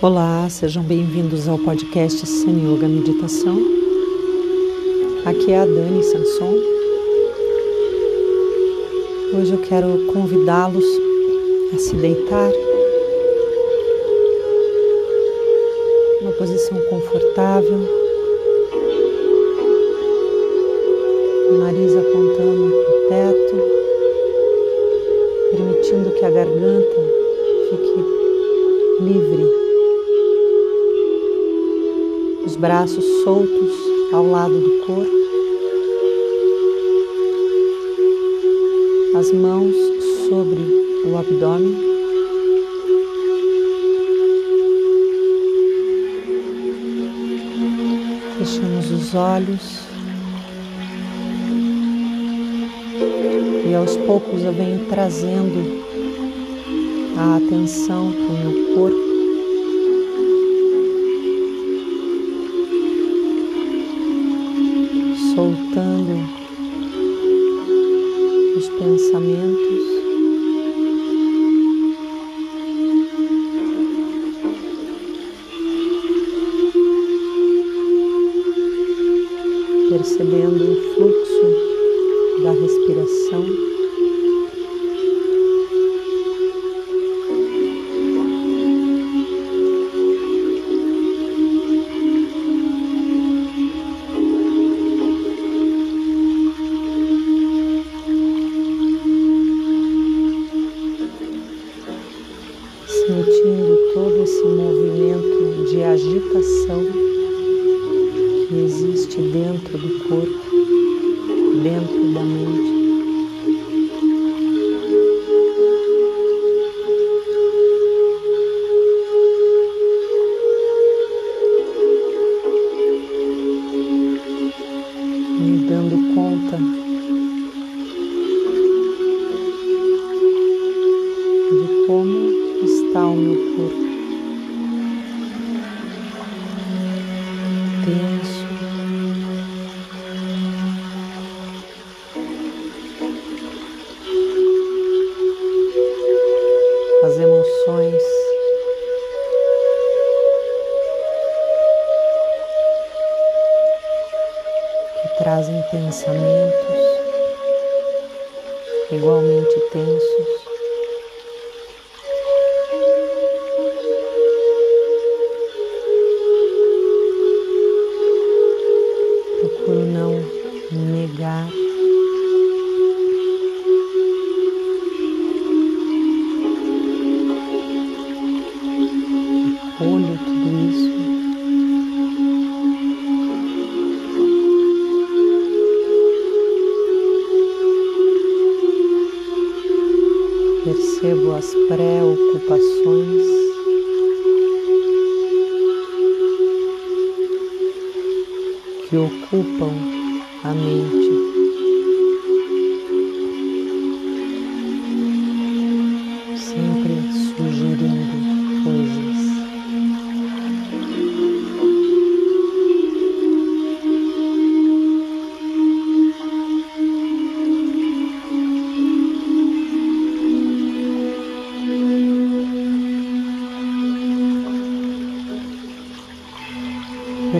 Olá, sejam bem-vindos ao podcast Sun Yoga Meditação. Aqui é a Dani Sanson. Hoje eu quero convidá-los a se deitar numa posição confortável, o nariz apontando para o teto, permitindo que a garganta fique livre os braços soltos ao lado do corpo, as mãos sobre o abdômen. Fechamos os olhos e aos poucos eu venho trazendo a atenção para o meu corpo. Respiração. Emoções que trazem pensamentos igualmente tensos. Ocupam a mente.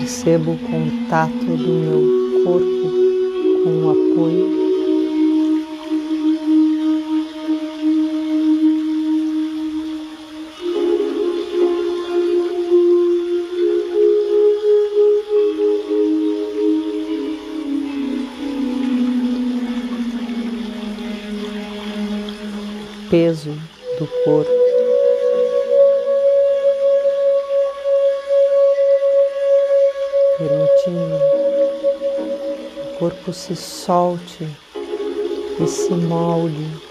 Percebo o contato do meu corpo com o apoio. Peso do corpo. Corpo se solte e se molde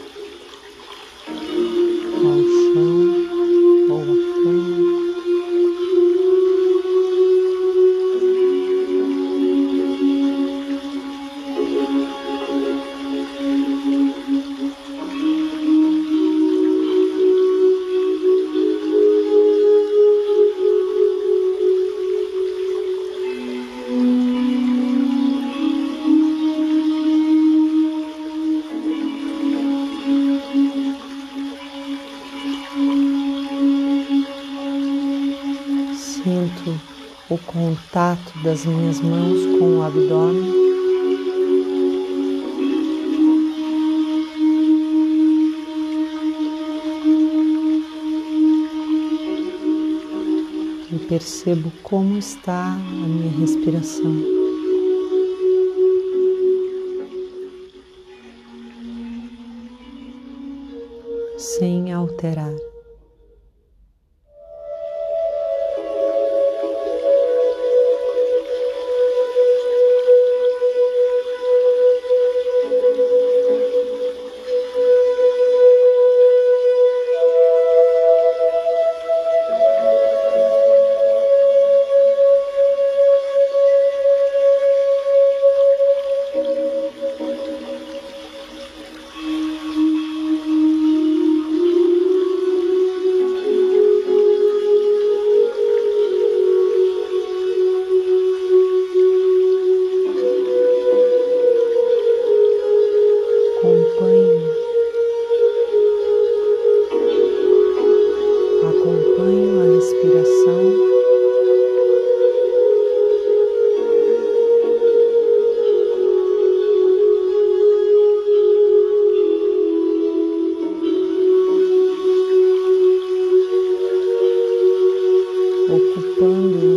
sinto o contato das minhas mãos com o abdômen. E percebo como está a minha respiração. sem alterar. ocupando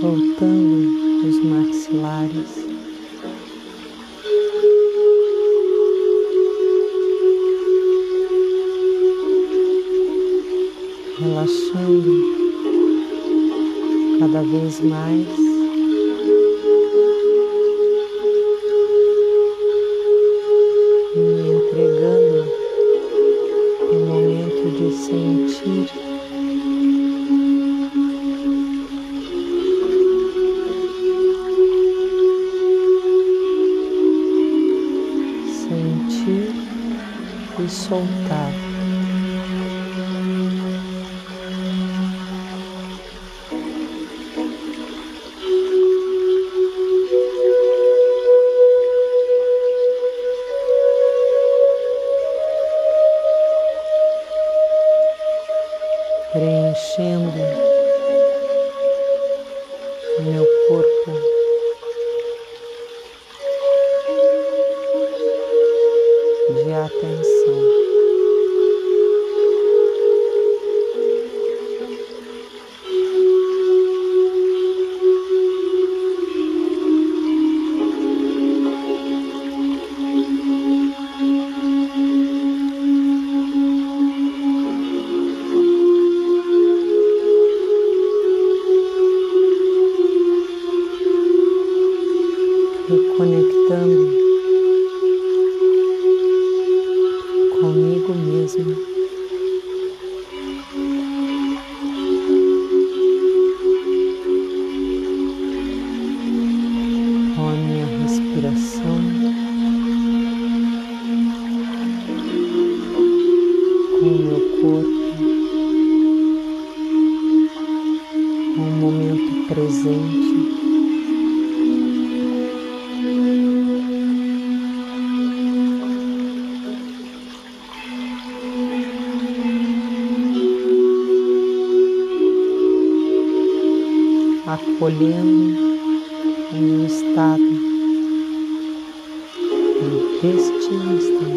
soltando os maxilares. Relaxando cada vez mais. me entregando o momento de sentir Nope. conectando comigo mesmo. Com a minha respiração. Com o meu corpo. Com o momento presente. acolhendo em um estado, em um estado.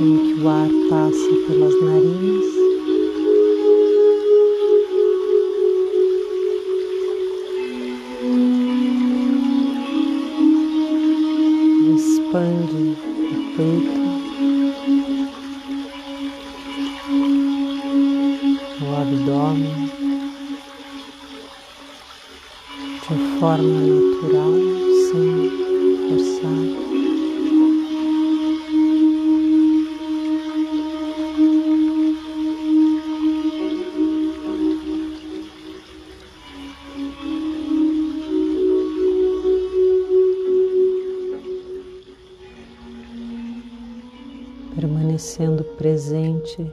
em que o ar passa pelas narinas. presente,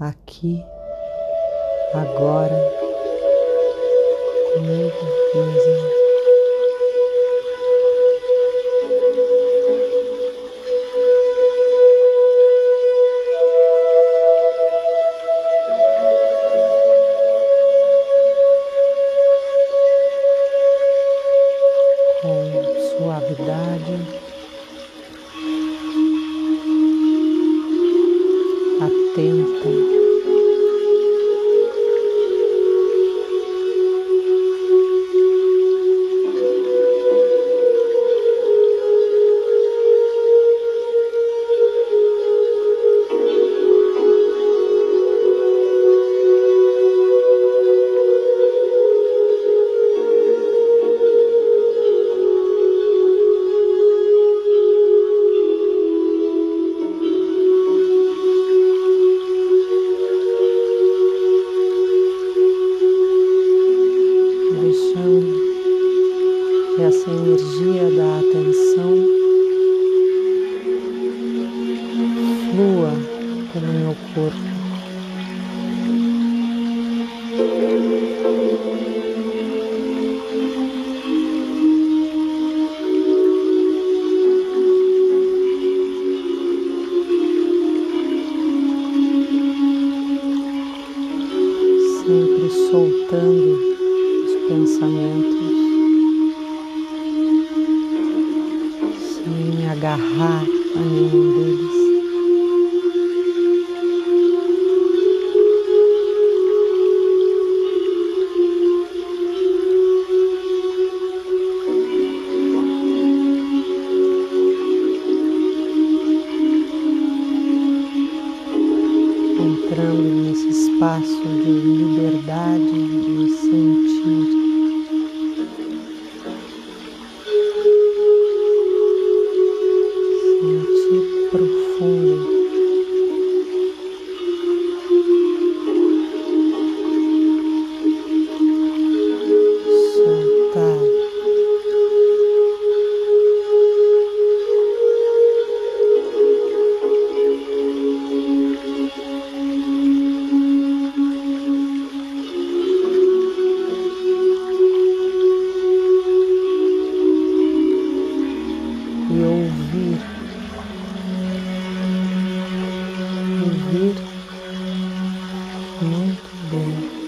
aqui, agora, comigo mesmo. corpo. Нет, Бог.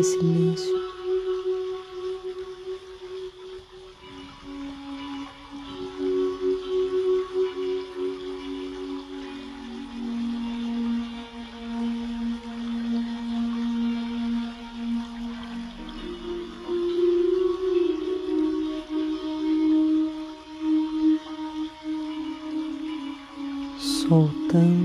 esse silêncio. Soltando.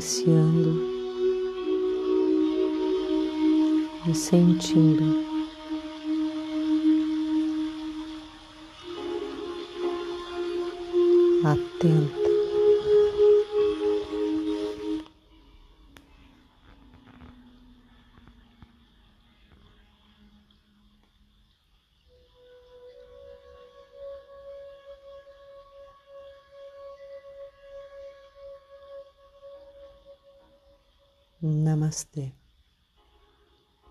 Silenciando e sentindo. Namaste.